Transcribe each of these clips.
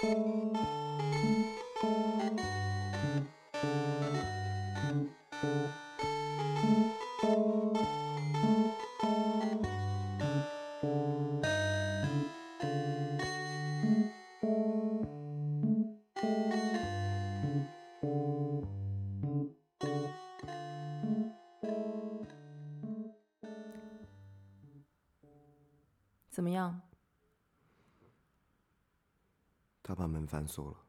怎反锁了。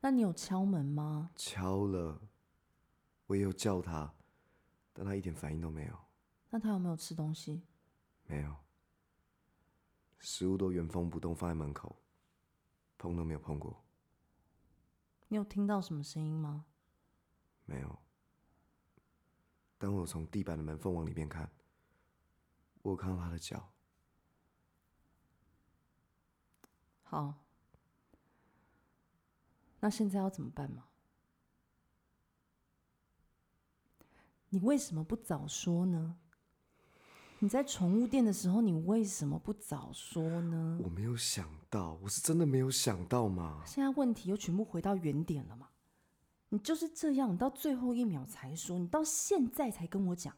那你有敲门吗？敲了，我也有叫他，但他一点反应都没有。那他有没有吃东西？没有，食物都原封不动放在门口，碰都没有碰过。你有听到什么声音吗？没有。当我从地板的门缝往里面看，我看到他的脚。好，那现在要怎么办吗？你为什么不早说呢？你在宠物店的时候，你为什么不早说呢？我没有想到，我是真的没有想到嘛。现在问题又全部回到原点了嘛？你就是这样，你到最后一秒才说，你到现在才跟我讲，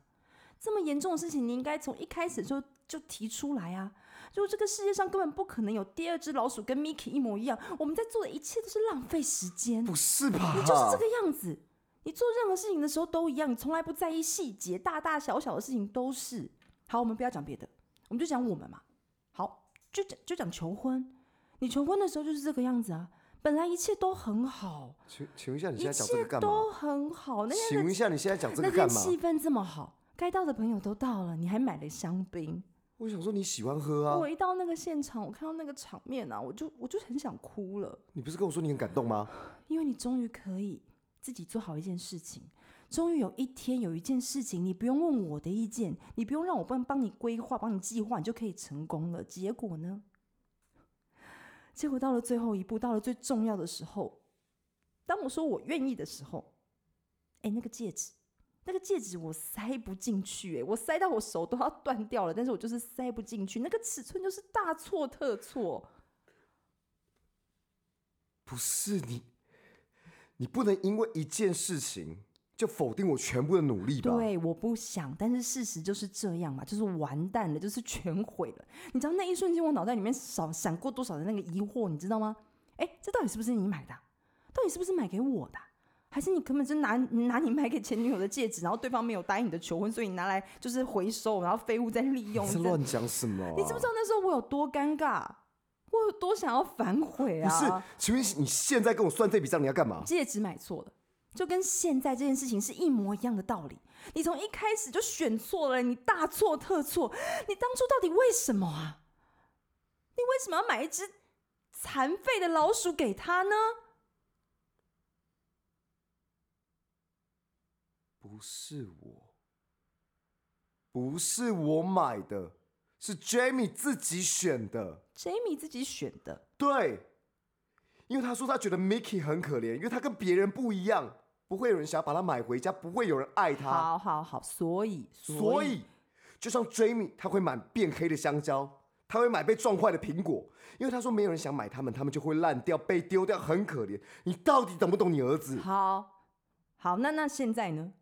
这么严重的事情，你应该从一开始就。就提出来啊！就这个世界上根本不可能有第二只老鼠跟 Mickey 一模一样，我们在做的一切都是浪费时间。不是吧？你就是这个样子，你做任何事情的时候都一样，你从来不在意细节，大大小小的事情都是。好，我们不要讲别的，我们就讲我们嘛。好，就讲就讲求婚，你求婚的时候就是这个样子啊，本来一切都很好。请请问一下，你现在讲这个干嘛？一切都很好。那请问一下，你现在讲这个干嘛？那天气氛这么好，该到的朋友都到了，你还买了香槟。我想说你喜欢喝啊！我一到那个现场，我看到那个场面啊，我就我就很想哭了。你不是跟我说你很感动吗？因为你终于可以自己做好一件事情，终于有一天有一件事情，你不用问我的意见，你不用让我帮帮你规划、帮你计划，你就可以成功了。结果呢？结果到了最后一步，到了最重要的时候，当我说我愿意的时候，哎，那个戒指。那个戒指我塞不进去，欸，哎，我塞到我手都要断掉了，但是我就是塞不进去，那个尺寸就是大错特错。不是你，你不能因为一件事情就否定我全部的努力吧？对，我不想，但是事实就是这样嘛，就是完蛋了，就是全毁了。你知道那一瞬间我脑袋里面闪闪过多少的那个疑惑，你知道吗？哎，这到底是不是你买的？到底是不是买给我的？还是你根本就拿拿你买给前女友的戒指，然后对方没有答应你的求婚，所以你拿来就是回收，然后废物再利用。你是乱讲什么啊？你知不知道那时候我有多尴尬？我有多想要反悔啊？不是，请问你现在跟我算这笔账，你要干嘛？戒指买错了，就跟现在这件事情是一模一样的道理。你从一开始就选错了，你大错特错。你当初到底为什么啊？你为什么要买一只残废的老鼠给他呢？不是我，不是我买的，是 Jamie 自己选的。Jamie 自己选的，对，因为他说他觉得 Mickey 很可怜，因为他跟别人不一样，不会有人想要把他买回家，不会有人爱他。好好好，所以所以，所以就像 Jamie，他会买变黑的香蕉，他会买被撞坏的苹果，因为他说没有人想买他们，他们就会烂掉，被丢掉，很可怜。你到底懂不懂你儿子？好，好，那那现在呢？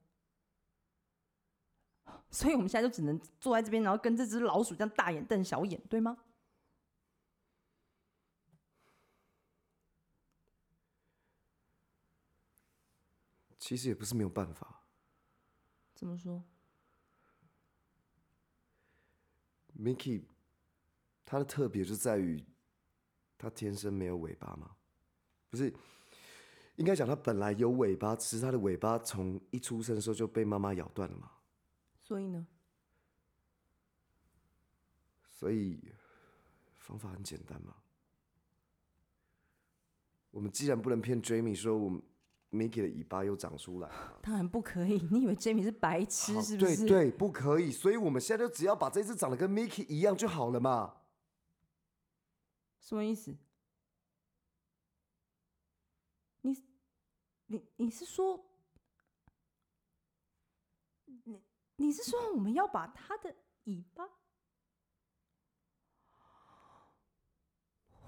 所以我们现在就只能坐在这边，然后跟这只老鼠这样大眼瞪小眼，对吗？其实也不是没有办法。怎么说？Mickey，它的特别就在于它天生没有尾巴吗？不是，应该讲它本来有尾巴，只是它的尾巴从一出生的时候就被妈妈咬断了嘛。所以呢？所以方法很简单嘛。我们既然不能骗 Jamie 说我们 Mickey 的尾巴又长出来，当然不可以。你以为 Jamie 是白痴是不是？对对，不可以。所以我们现在就只要把这只长得跟 Mickey 一样就好了嘛。什么意思？你你你是说你？是说我们要把它的尾巴？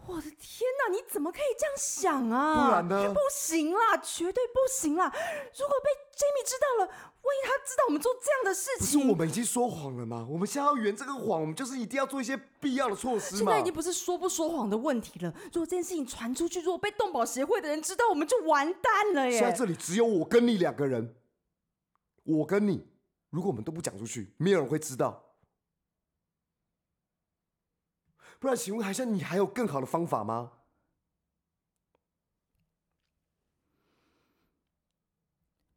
我的天哪，你怎么可以这样想啊？不然呢？不行啦，绝对不行啦！如果被 Jamie 知道了，万一他知道我们做这样的事情，不是我们已经说谎了吗？我们现在要圆这个谎，我们就是一定要做一些必要的措施嘛。现在已经不是说不说谎的问题了。如果这件事情传出去，如果被动保协会的人知道，我们就完蛋了耶！现在这里只有我跟你两个人，我跟你，如果我们都不讲出去，没有人会知道。不然，请问海象，你还有更好的方法吗？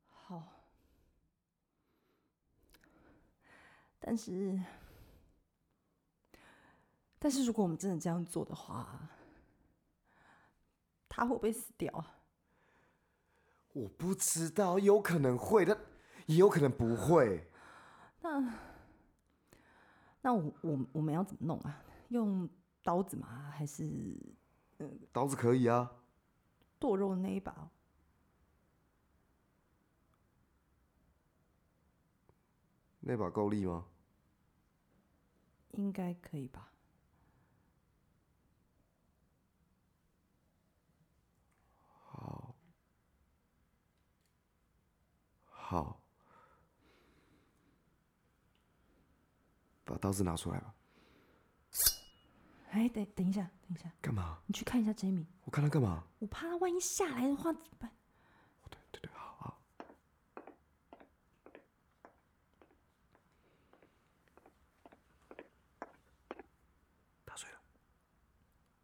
好，但是，但是如果我们真的这样做的话，他会不会死掉啊？我不知道，有可能会，但也有可能不会。那，那我我我们要怎么弄啊？用刀子吗？还是嗯，刀子可以啊。剁肉那一把，那把够力吗？应该可以吧。好，好，把刀子拿出来吧。哎，等等一下，等一下，干嘛？你去看一下 Jamie。我看他干嘛？我怕他万一下来的话怎么办？对对对，好好。他睡了。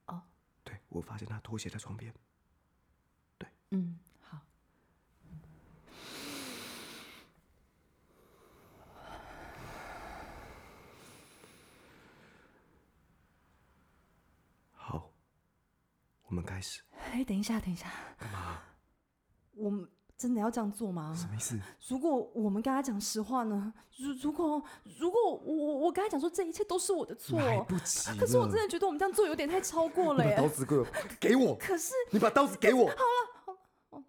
哦。对，我发现他拖鞋在床边。对。嗯。我们开始。哎，等一下，等一下。干嘛？我们真的要这样做吗？什么意思？如果我们跟他讲实话呢？如如果如果我我跟他讲说这一切都是我的错，来不及。可是我真的觉得我们这样做有点太超过了耶。把刀子给我，给我。可是你把刀子给我。好了，好。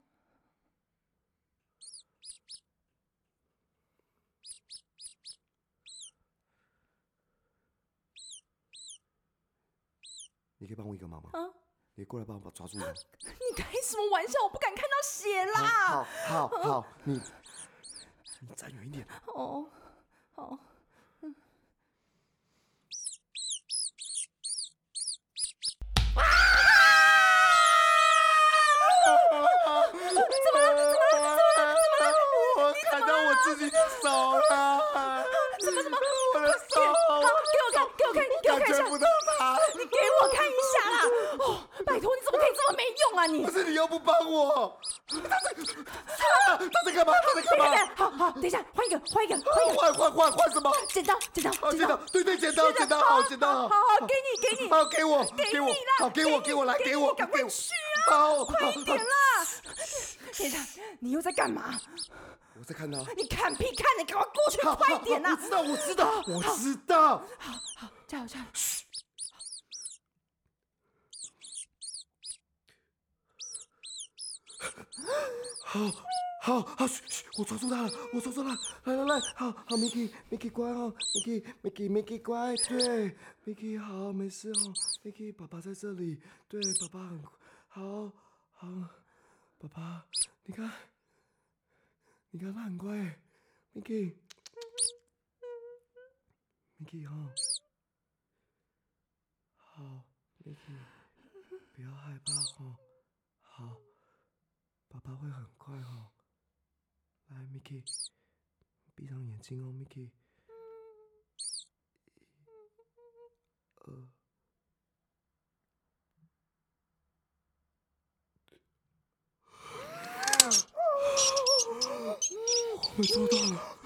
你可以帮我一个忙吗？啊。你过来帮我把抓住！你开什么玩笑？我不敢看到血啦！好好好，好，你你站远一点。哦，好。嗯。啊！怎么了？怎么了？怎么了？怎么了？我看到我自己的手了。怎么怎么？我的手。好，给我看，给我看，给我看一下。感觉不到它。你给我看一下啦！哦。拜托，你怎么可以这么没用啊你！不是你又不帮我，他在他他在干嘛？他在干嘛？好好，等一下，换一个，换一个，换换换换什么？剪刀，剪刀，剪刀，对对，剪刀，剪刀，好，剪刀，好好，给你，给你，好，给我，给我，好，给我，给我来，给我，赶快去啊！好，快一点啦！等一下，你又在干嘛？我在看他。你看屁看！你赶快过去，快一点呐！我知道，我知道，我知道。好好，加油，加油！好，好，好，嘘嘘，我抓住他了，我抓住他了，来来来，好好，Mickey，Mickey 乖哦，Mickey，Mickey，Mickey 乖，对，Mickey 好，没事哦，Mickey，爸爸在这里，对，爸爸很好，好，爸爸，你看，你看他很乖，Mickey，Mickey 哈，好，Mickey，不要害怕哦，爸爸会很快哦，来，Mickey，闭上眼睛哦，Mickey，一、二，我们做到了，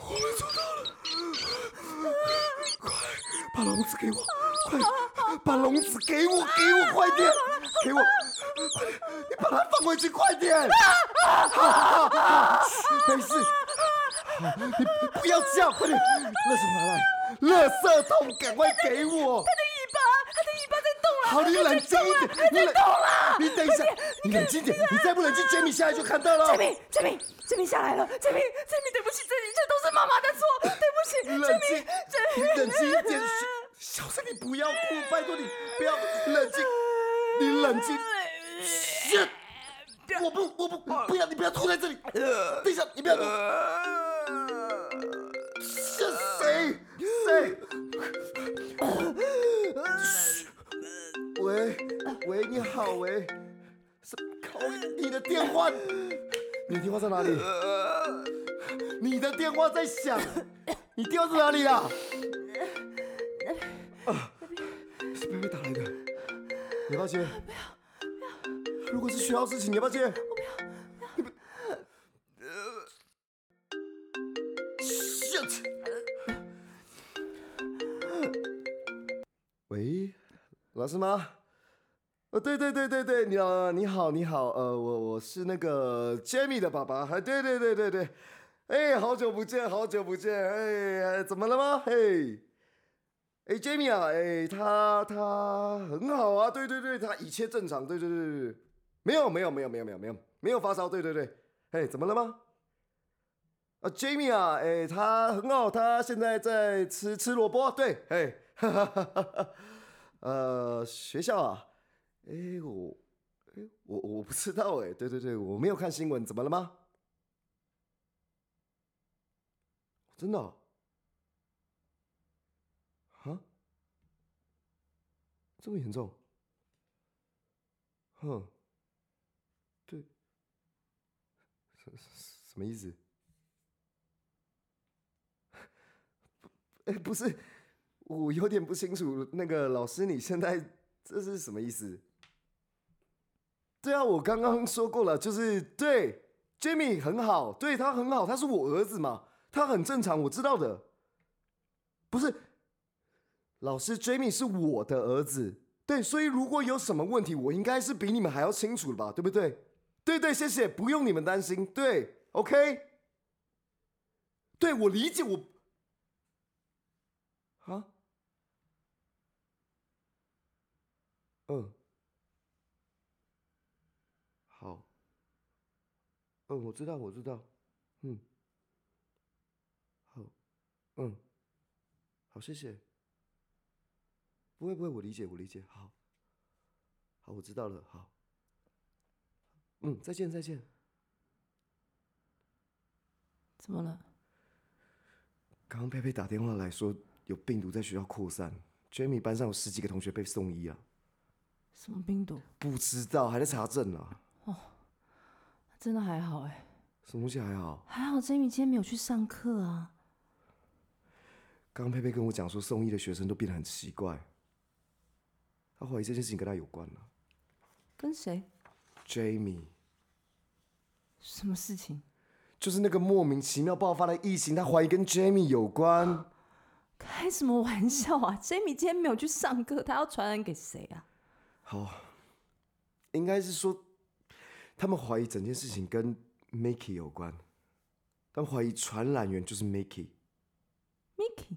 我们做到了，快把笼子给我，快把笼子给我，给我快点，给我。快点，你把它放回去，快点！没事。你不要叫，快点！垃圾拿来，垃圾桶赶快给我。他的尾巴，他的尾巴在动了。好，你冷静一点，你冷，你等一下，你冷静点，你再不冷静，Jamie 下来就看到了。Jamie，Jamie，Jamie 下来了，Jamie，Jamie，对不起，这一切都是妈妈的错，对不起。冷静，你冷静一点，小声，你不要哭，拜托你不要冷静。你冷静。我不，我不，不要，你不要吐在这里。等一下，你不要吐。是谁？谁？喂，喂，你好，喂。是靠你的电话，你的电话在哪里？你的电话在响，你电话在哪里啊？啊，是贝贝打来的，你要不要？不要。如果是学校事情，你要不要接？我不要，不要。呃，shit。喂，老师吗？呃，对对对对对，你好，你好，你好，呃，我我是那个 Jamie 的爸爸，哎对对对对对，哎，好久不见，好久不见，哎，怎么了吗？嘿，哎，Jamie 啊，哎，他他很好啊，对对对，他一切正常，对对对对。没有没有没有没有没有没有没有发烧，对对对，嘿，怎么了吗？啊，Jamie 啊，哎，他很好，他现在在吃吃萝卜，对，嘿，哈哈哈哈，呃，学校啊，哎，我，哎，我我不知道，哎，对对对，我没有看新闻，怎么了吗？真的？这么严重？哼。什么意思？哎，不是，我有点不清楚。那个老师，你现在这是什么意思？对啊，我刚刚说过了，就是对，Jamie 很好，对，他很好，他是我儿子嘛，他很正常，我知道的。不是，老师，Jamie 是我的儿子，对，所以如果有什么问题，我应该是比你们还要清楚的吧，对不对？对对，谢谢，不用你们担心。对，OK。对，我理解，我啊，嗯，好，嗯，我知道，我知道，嗯，好，嗯，好，谢谢。不会不会，我理解，我理解。好，好，我知道了。好。嗯，再见再见。怎么了？刚刚佩佩打电话来说有病毒在学校扩散，Jamie 班上有十几个同学被送医啊。什么病毒？不知道，还在查证呢。哦，真的还好哎。什么东西还好？还好 Jamie 今天没有去上课啊。刚刚佩佩跟我讲说，送医的学生都变得很奇怪，他怀疑这件事情跟他有关了。跟谁？Jamie，什么事情？就是那个莫名其妙爆发的疫情，他怀疑跟 Jamie 有关。开什么玩笑啊！Jamie 今天没有去上课，他要传染给谁啊？好，应该是说他们怀疑整件事情跟 Mickey 有关，他们怀疑传染源就是 Mickey。Mickey。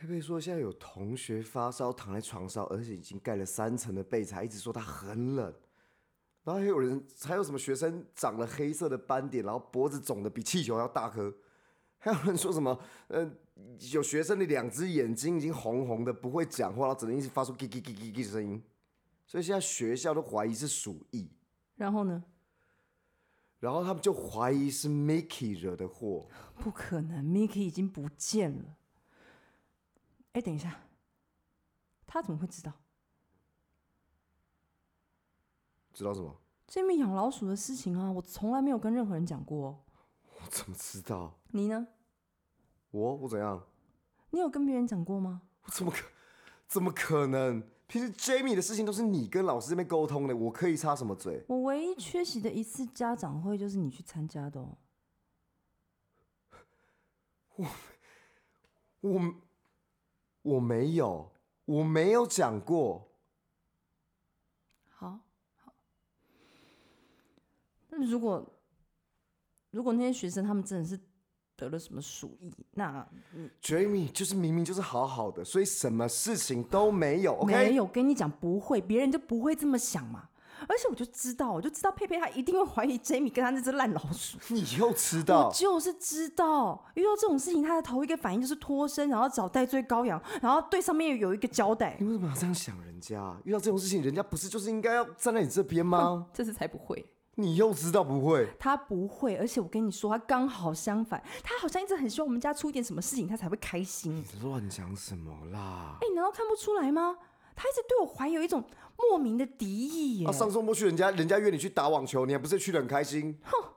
佩佩说：“现在有同学发烧，躺在床上，而且已经盖了三层的被子，还一直说他很冷。然后还有人，还有什么学生长了黑色的斑点，然后脖子肿的比气球要大颗。还有人说什么，呃，有学生的两只眼睛已经红红的，不会讲话，然后只能一直发出叽叽叽叽叽的声音。所以现在学校都怀疑是鼠疫。然后呢？然后他们就怀疑是 Mickey 惹的祸。不可能，Mickey 已经不见了。”哎，等一下，他怎么会知道？知道什么？Jamie 养老鼠的事情啊，我从来没有跟任何人讲过。我怎么知道？你呢？我我怎样？你有跟别人讲过吗？我怎么可怎么可能？平时 Jamie 的事情都是你跟老师这边沟通的，我可以插什么嘴？我唯一缺席的一次家长会就是你去参加的哦。我我。我没有，我没有讲过。好，好。那如果如果那些学生他们真的是得了什么鼠疫，那 Jamie 就是明明就是好好的，所以什么事情都没有。OK，没有跟你讲不会，别人就不会这么想嘛。而且我就知道，我就知道佩佩她一定会怀疑 Jamie 跟他那只烂老鼠。你又知道？我就是知道，遇到这种事情，他的头一个反应就是脱身，然后找戴罪羔羊，然后对上面有一个交代。你为什么要这样想人家？遇到这种事情，人家不是就是应该要站在你这边吗？这次才不会。你又知道不会？他不会，而且我跟你说，他刚好相反，他好像一直很希望我们家出一点什么事情，他才会开心。你乱讲什么啦？哎、欸，你难道看不出来吗？他一直对我怀有一种莫名的敌意耶。啊，上周末去人家人家约你去打网球，你还不是去的很开心？哼。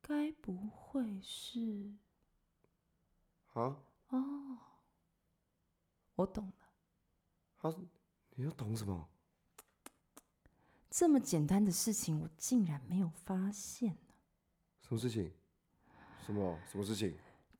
该不会是？啊？哦，我懂了。啊，你要懂什么？这么简单的事情，我竟然没有发现呢。什么事情？什么？什么事情？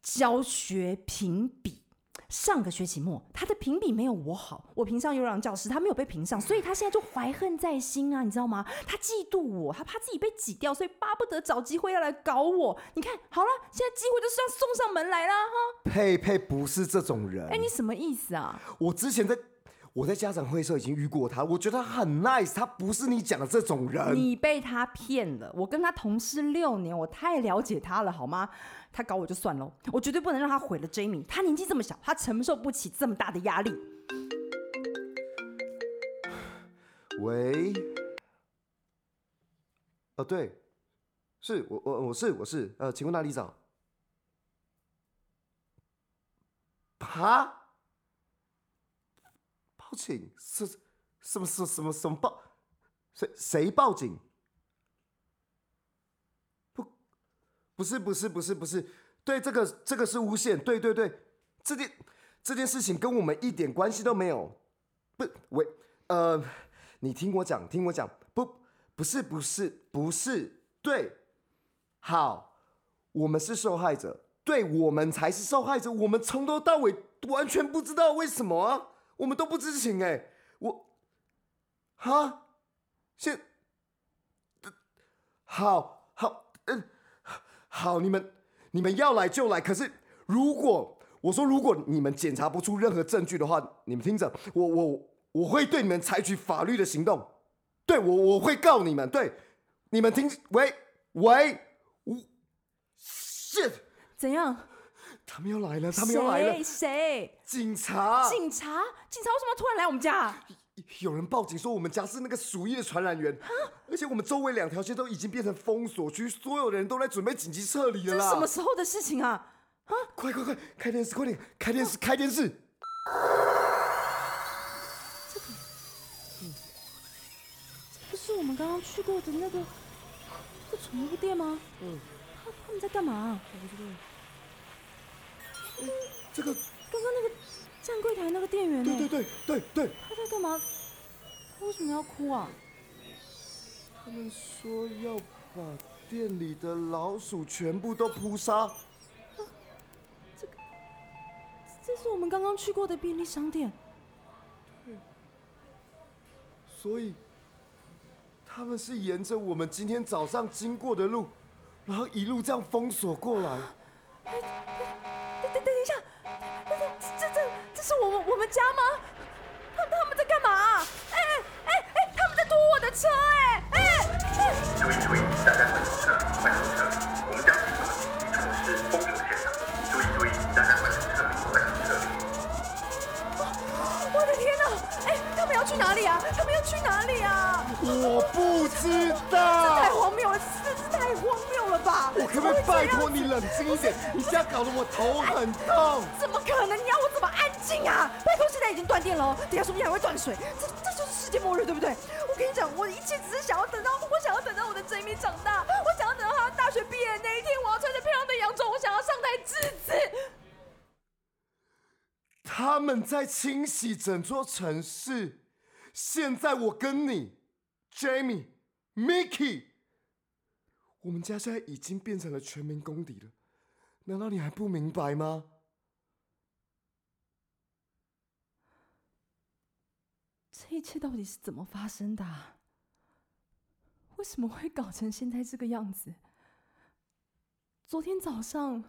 教学评比，上个学期末他的评比没有我好，我评上优良教师，他没有被评上，所以他现在就怀恨在心啊，你知道吗？他嫉妒我，他怕自己被挤掉，所以巴不得找机会要来搞我。你看好了，现在机会就是要送上门来了哈。佩佩不是这种人。哎，你什么意思啊？我之前在。我在家长会的时候已经遇过他，我觉得他很 nice，他不是你讲的这种人。你被他骗了，我跟他同事六年，我太了解他了，好吗？他搞我就算了，我绝对不能让他毁了 Jamie。他年纪这么小，他承受不起这么大的压力。喂，哦，对，是我我我是我是呃，请问哪里找？哈？警是什么是什么什么报？谁谁报警？不，不是不是不是不是，对，这个这个是诬陷，对对对，这件这件事情跟我们一点关系都没有。不，喂，呃，你听我讲，听我讲，不，不是不是不是，对，好，我们是受害者，对，我们才是受害者，我们从头到尾完全不知道为什么。我们都不知情哎，我，哈，现，好好嗯，好，你们你们要来就来。可是如果我说如果你们检查不出任何证据的话，你们听着，我我我会对你们采取法律的行动。对我我会告你们。对，你们听，喂喂，我，shit，怎样？他们要来了！他们要来了！谁？警察！警察！警察为什么突然来我们家？有人报警说我们家是那个鼠疫的传染源，而且我们周围两条街都已经变成封锁区，所有的人都在准备紧急撤离了啦！这是什么时候的事情啊？啊！快快快，开电视，快点，开电视，开电视！这个，嗯，这不是我们刚刚去过的那个，那宠物店吗？嗯，他他们在干嘛？我不知道。这个刚刚那个站柜台那个店员，对对对对对，他在干嘛？他为什么要哭啊？他们说要把店里的老鼠全部都扑杀。这个，这是我们刚刚去过的便利商店。对，所以他们是沿着我们今天早上经过的路，然后一路这样封锁过来。等等等一下，这这这是我们我们家吗？他他们在干嘛？哎哎哎，他们在堵我的车！哎！注意注意，大家快停车，快停车！我们将进入紧急措施封锁现场。注意注意，大家快停车，快停车！我的天哪！哎，他们要去哪里啊？他们要去哪里啊？我不知道。这太荒谬了，太荒谬了吧？我可不可以拜托你冷静一点？你现在搞得我头很痛。怎么可能？你要我怎么安？静啊！拜托，现在已经断电了，等下说不定还会断水，这这就是世界末日，对不对？我跟你讲，我一切只是想要等到，我想要等到我的 Jamie 长大，我想要等到他大学毕业那一天，我要穿着漂亮的洋装，我想要上台致辞。他们在清洗整座城市，现在我跟你，Jamie、Mickey，我们家现在已经变成了全民公敌了，难道你还不明白吗？这一切到底是怎么发生的？为什么会搞成现在这个样子？昨天早上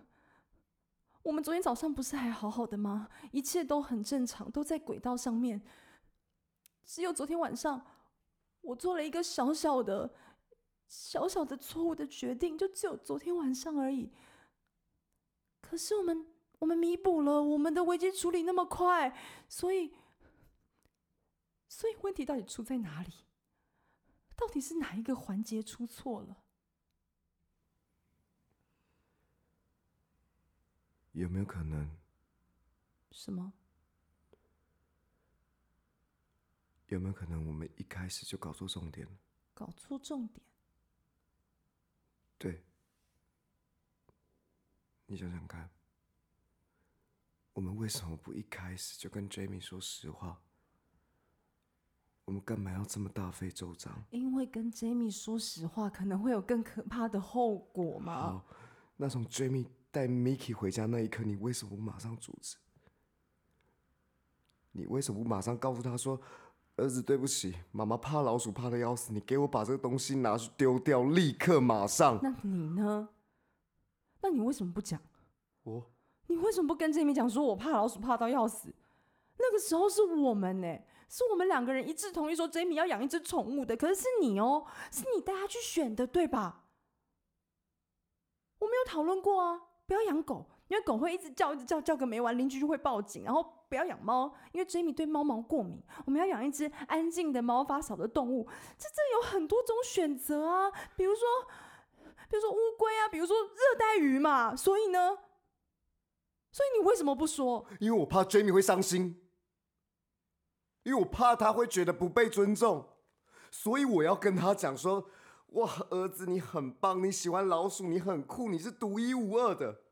我们昨天早上不是还好好的吗？一切都很正常，都在轨道上面。只有昨天晚上，我做了一个小小的、小小的错误的决定，就只有昨天晚上而已。可是我们，我们弥补了，我们的危机处理那么快，所以，所以问题到底出在哪里？到底是哪一个环节出错了？有没有可能？什么？有没有可能我们一开始就搞错重点？搞错重点？对。你想想看，我们为什么不一开始就跟 Jamie 说实话？我们干嘛要这么大费周章？因为跟 Jamie 说实话，可能会有更可怕的后果嘛。好，那从 Jamie 带 Mickey 回家那一刻，你为什么不马上阻止？你为什么不马上告诉他说：“儿子，对不起，妈妈怕老鼠怕的要死，你给我把这个东西拿去丢掉，立刻马上。”那你呢？那你为什么不讲？我？你为什么不跟 Jamie 讲说：“我怕老鼠怕到要死？”那个时候是我们呢，是我们两个人一致同意说 Jamie 要养一只宠物的。可是是你哦，是你带他去选的，对吧？我没有讨论过啊。不要养狗，因为狗会一直叫，一直叫，叫个没完，邻居就会报警。然后不要养猫，因为 Jamie 对猫毛过敏。我们要养一只安静的、毛发少的动物。这这有很多种选择啊，比如说，比如说乌龟啊，比如说热带鱼嘛。所以呢，所以你为什么不说？因为我怕 Jamie 会伤心，因为我怕他会觉得不被尊重，所以我要跟他讲说。哇，儿子，你很棒！你喜欢老鼠，你很酷，你是独一无二的。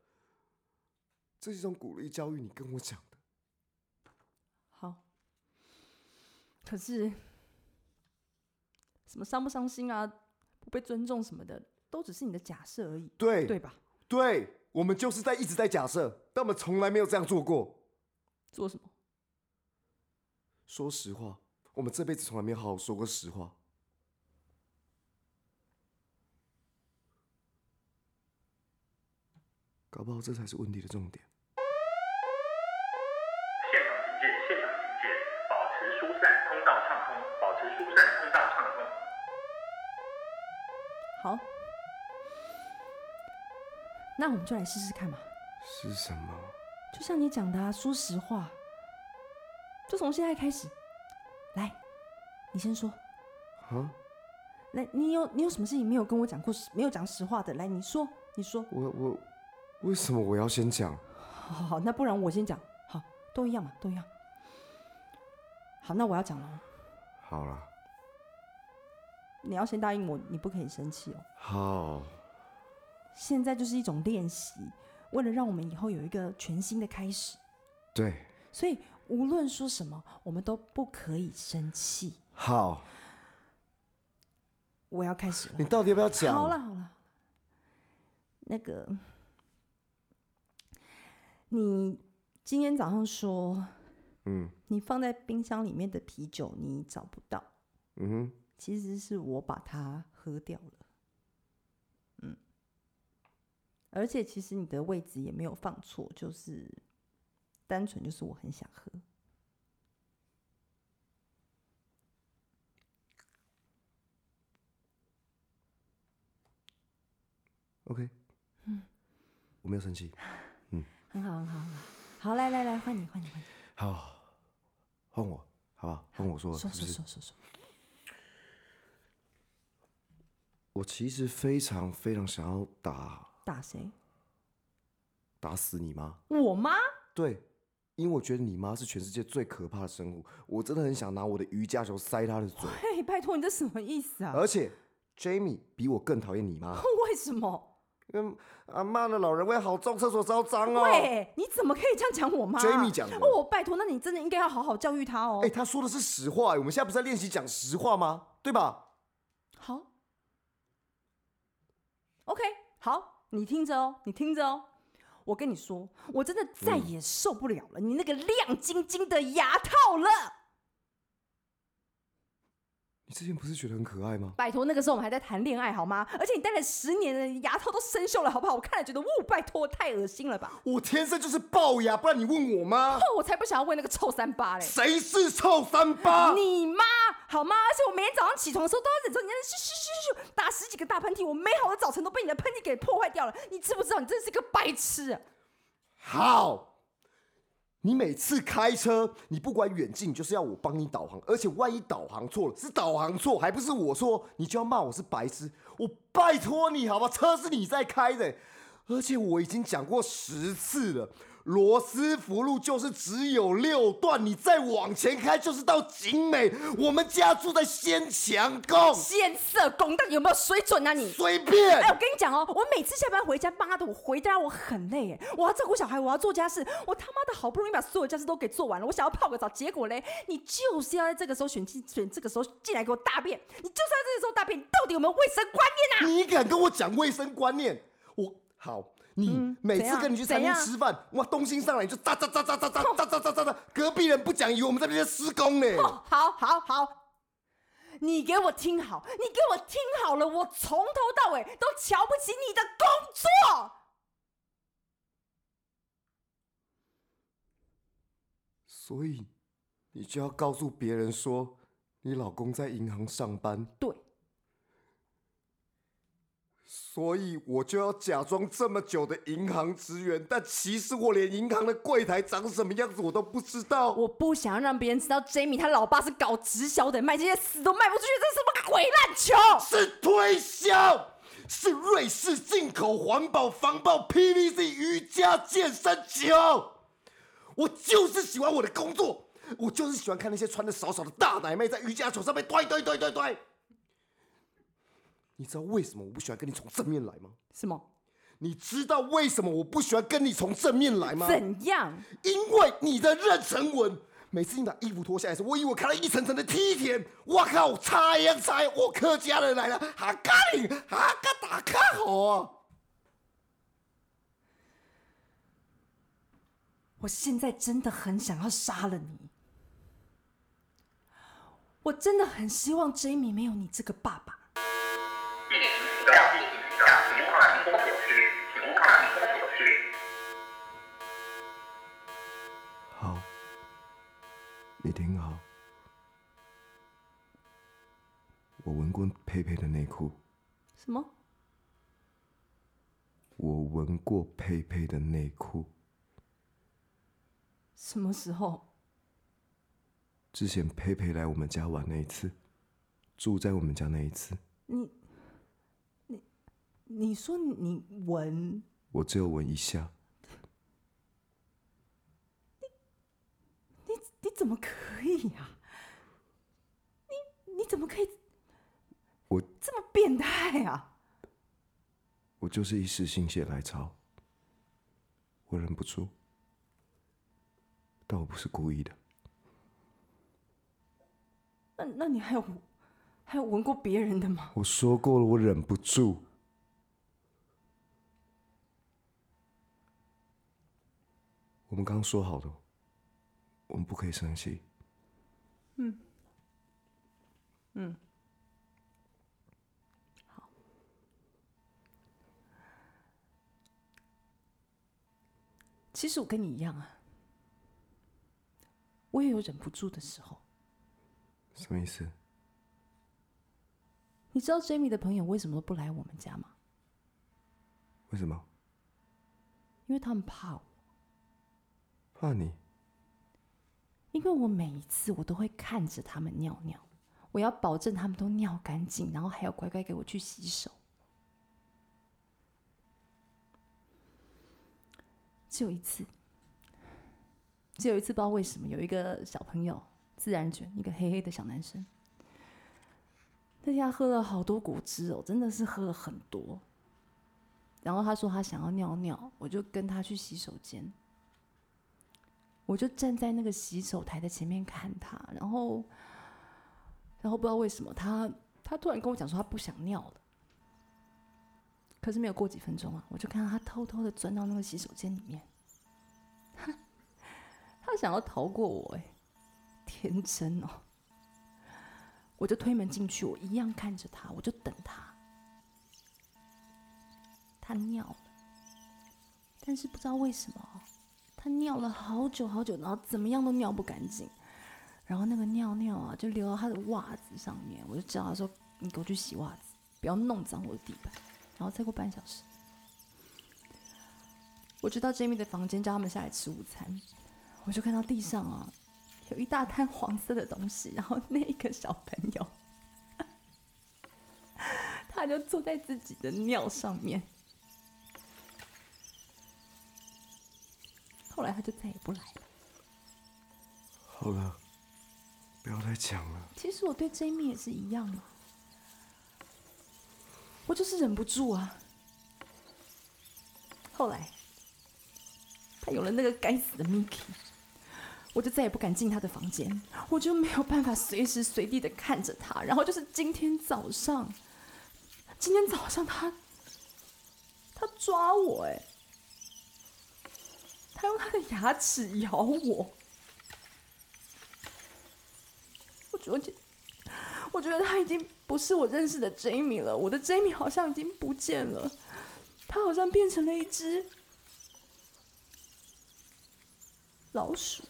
这是一种鼓励教育，你跟我讲的。好，可是什么伤不伤心啊？不被尊重什么的，都只是你的假设而已。对，对吧？对，我们就是在一直在假设，但我们从来没有这样做过。做什么？说实话，我们这辈子从来没有好好说过实话。搞不好这才是问题的重点。现场警戒，现场警戒，保持疏散，通道畅通，保持疏散，通道畅通。好，那我们就来试试看嘛。是什么？就像你讲的啊，说实话。就从现在开始，来，你先说。啊？来，你有你有什么事情没有跟我讲过，没有讲实话的？来，你说，你说。我我。为什么我要先讲？好，好，好，那不然我先讲。好，都一样嘛，都一样。好，那我要讲了。好了。你要先答应我，你不可以生气哦。好。现在就是一种练习，为了让我们以后有一个全新的开始。对。所以无论说什么，我们都不可以生气。好。我要开始了。你到底要不要讲？好了，好了。那个。你今天早上说，嗯，你放在冰箱里面的啤酒你找不到，嗯哼，其实是我把它喝掉了，嗯，而且其实你的位置也没有放错，就是单纯就是我很想喝，OK，嗯，我没有生气。很好，很好，很好，好，来来来，换你，换你，换你，好，换我，好吧，换我说，说？说说说说。我其实非常非常想要打打谁？打死你妈！我妈？对，因为我觉得你妈是全世界最可怕的生物，我真的很想拿我的瑜伽球塞她的嘴。嘿，拜托你这什么意思啊？而且，Jamie 比我更讨厌你妈。为什么？嗯，阿妈的老人味好重，厕所遭脏哦。喂，你怎么可以这样讲我妈？Jamie 讲的。哦，拜托，那你真的应该要好好教育她哦。哎，她说的是实话，我们现在不是在练习讲实话吗？对吧？好，OK，好，你听着哦，你听着哦。我跟你说，我真的再也受不了了，嗯、你那个亮晶晶的牙套了。你之前不是觉得很可爱吗？拜托，那个时候我们还在谈恋爱，好吗？而且你戴了十年的牙套都生锈了，好不好？我看了觉得，呜，拜托，太恶心了吧！我天生就是龅牙，不然你问我吗？我才不想要问那个臭三八嘞！谁是臭三八？你妈，好吗？而且我每天早上起床的时候都要忍受你那嘘嘘嘘嘘打十几个大喷嚏，我美好的早晨都被你的喷嚏给破坏掉了。你知不知道？你真的是个白痴啊！好。你每次开车，你不管远近，就是要我帮你导航，而且万一导航错了，是导航错，还不是我错，你就要骂我是白痴。我拜托你，好吧，车是你在开的，而且我已经讲过十次了。罗斯福路就是只有六段，你再往前开就是到景美。我们家住在先强宫，先社宫，到底有没有水准啊你？随便。哎，我跟你讲哦，我每次下班回家，妈的，我回家我很累哎，我要照顾小孩，我要做家事，我他妈的好不容易把所有家事都给做完了，我想要泡个澡，结果嘞，你就是要在这个时候选进选这个时候进来给我大便，你就是要这个时候大便，你到底有没有卫生观念啊？你敢跟我讲卫生观念？我好。你每次跟你去餐厅吃饭，哇，东西上来你就喳喳喳喳喳喳喳喳喳喳，隔壁人不讲，以为我们在那边施工呢。好好好，你给我听好，你给我听好了，我从头到尾都瞧不起你的工作。所以，你就要告诉别人说，你老公在银行上班。对。所以我就要假装这么久的银行职员，但其实我连银行的柜台长什么样子我都不知道。我不想让别人知道，Jamie 他老爸是搞直销的，卖这些死都卖不出去，这是什么鬼烂球？是推销，是瑞士进口环保防爆 PVC 瑜伽健身球。我就是喜欢我的工作，我就是喜欢看那些穿的少少的大奶妹在瑜伽球上面推推推推推。你知道为什么我不喜欢跟你从正面来吗？什么？你知道为什么我不喜欢跟你从正面来吗？怎样？因为你的妊娠纹，每次你把衣服脱下来的时候，我以为我看到一层层的梯田。我靠，擦呀擦呀，我客家人来了，哈嘎哩，哈嘎打卡好啊！我现在真的很想要杀了你，我真的很希望 Jamie 没有你这个爸爸。你听好，我闻过佩佩的内裤。什么？我闻过佩佩的内裤。什么时候？之前佩佩来我们家玩那一次，住在我们家那一次。你。你说你闻，我只有闻一下。你你你怎么可以呀、啊？你你怎么可以？我这么变态啊！我就是一时心血来潮，我忍不住，但我不是故意的。那那你还有还有闻过别人的吗？我说过了，我忍不住。我们刚刚说好的，我们不可以生气。嗯，嗯，好。其实我跟你一样啊，我也有忍不住的时候。什么意思？你知道 Jamie 的朋友为什么都不来我们家吗？为什么？因为他们怕我。怕你，因为我每一次我都会看着他们尿尿，我要保证他们都尿干净，然后还要乖乖给我去洗手。只有一次，只有一次，不知道为什么，有一个小朋友，自然卷，一个黑黑的小男生，那天他喝了好多果汁哦，真的是喝了很多。然后他说他想要尿尿，我就跟他去洗手间。我就站在那个洗手台的前面看他，然后，然后不知道为什么他他突然跟我讲说他不想尿了，可是没有过几分钟啊，我就看到他偷偷的钻到那个洗手间里面，他想要逃过我哎，天真哦！我就推门进去，我一样看着他，我就等他。他尿了，但是不知道为什么，他尿了好久好久，然后怎么样都尿不干净，然后那个尿尿啊就流到他的袜子上面，我就叫他说：“你给我去洗袜子，不要弄脏我的地板。”然后再过半小时，我就到 Jamie 的房间，叫他们下来吃午餐，我就看到地上啊有一大滩黄色的东西，然后那一个小朋友，他就坐在自己的尿上面。后来他就再也不来了。好了，不要再讲了。其实我对 Jamie 也是一样啊，我就是忍不住啊。后来他有了那个该死的 Mickey，我就再也不敢进他的房间，我就没有办法随时随地的看着他。然后就是今天早上，今天早上他他抓我哎。他用他的牙齿咬我，我觉得，我觉得他已经不是我认识的 Jamie 了。我的 Jamie 好像已经不见了，他好像变成了一只老鼠。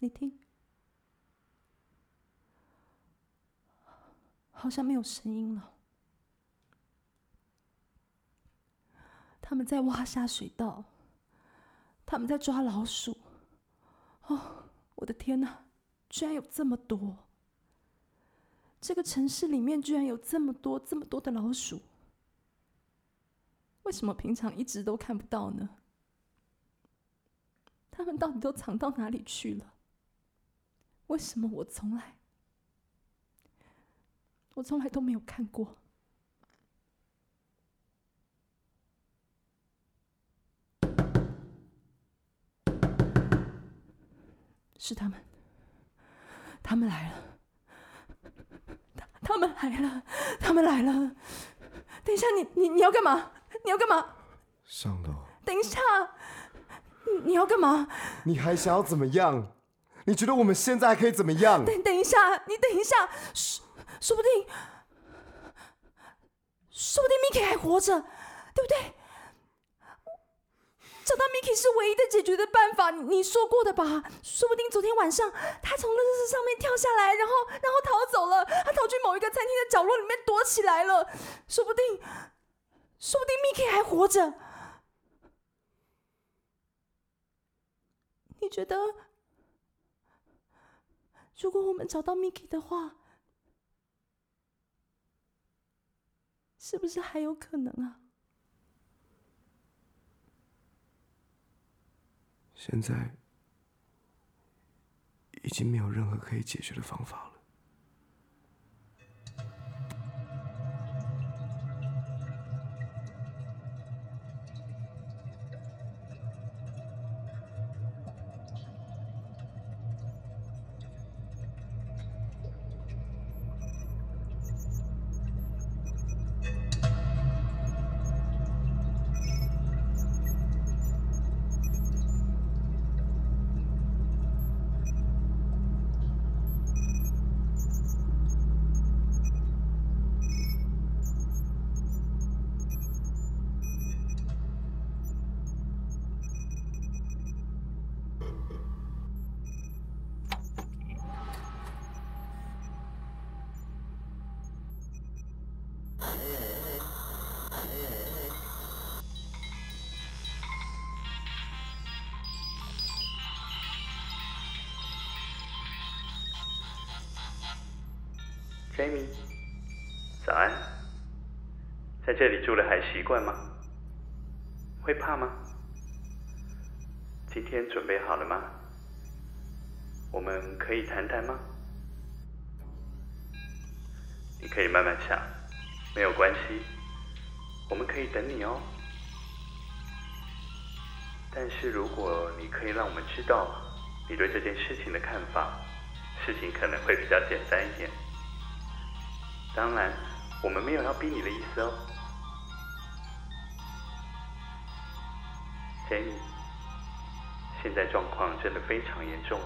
你听。好像没有声音了。他们在挖下水道，他们在抓老鼠。哦，我的天哪，居然有这么多！这个城市里面居然有这么多、这么多的老鼠，为什么平常一直都看不到呢？他们到底都藏到哪里去了？为什么我从来……我从来都没有看过，是他们，他们来了，他他们来了，他们来了。等一下，你你你要干嘛？你要干嘛？上楼。等一下，你你要干嘛？你还想要怎么样？你觉得我们现在还可以怎么样？等等一下，你等一下，说不定，说不定 Mickey 还活着，对不对？找到 Mickey 是唯一的解决的办法，你说过的吧？说不定昨天晚上他从垃圾上面跳下来，然后然后逃走了，他逃去某一个餐厅的角落里面躲起来了。说不定，说不定 Mickey 还活着。你觉得，如果我们找到 Mickey 的话？是不是还有可能啊？现在已经没有任何可以解决的方法了。这里住了还习惯吗？会怕吗？今天准备好了吗？我们可以谈谈吗？你可以慢慢想，没有关系，我们可以等你哦。但是如果你可以让我们知道你对这件事情的看法，事情可能会比较简单一点。当然，我们没有要逼你的意思哦钱。现在状况真的非常严重。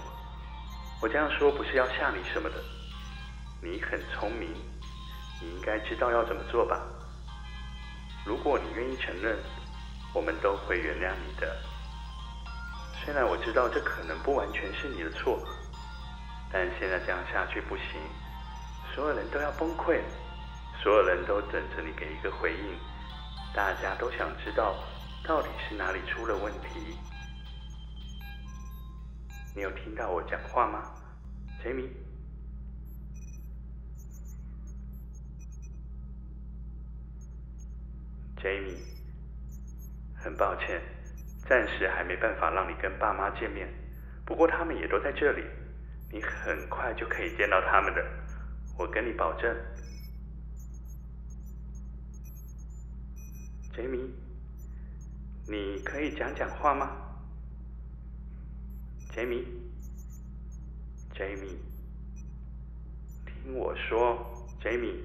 我这样说不是要吓你什么的，你很聪明，你应该知道要怎么做吧？如果你愿意承认，我们都会原谅你的。虽然我知道这可能不完全是你的错，但现在这样下去不行，所有人都要崩溃，所有人都等着你给一个回应，大家都想知道到底是哪里出了问题。你有听到我讲话吗，Jamie？Jamie，很抱歉，暂时还没办法让你跟爸妈见面，不过他们也都在这里，你很快就可以见到他们的，我跟你保证。Jamie，你可以讲讲话吗？Jamie，Jamie，听我说，Jamie，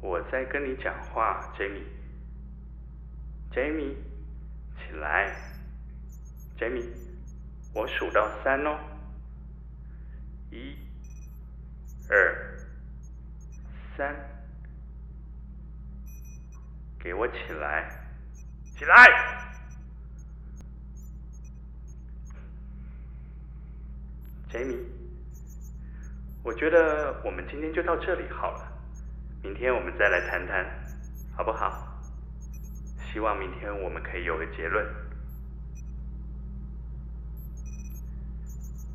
我在跟你讲话，Jamie，Jamie，起来，Jamie，我数到三哦，一、二、三，给我起来，起来！Jamie，我觉得我们今天就到这里好了，明天我们再来谈谈，好不好？希望明天我们可以有个结论。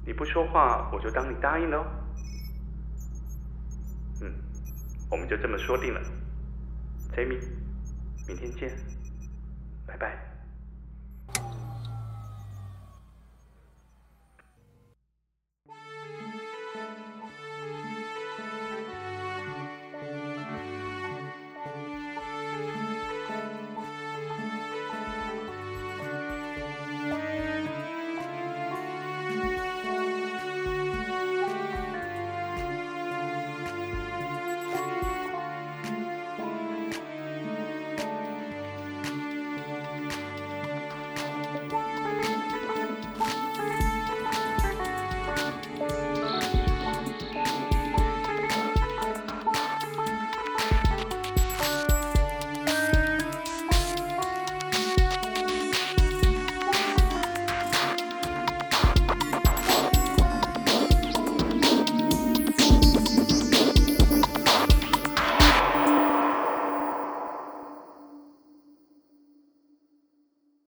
你不说话，我就当你答应了。嗯，我们就这么说定了。Jamie，明天见，拜拜。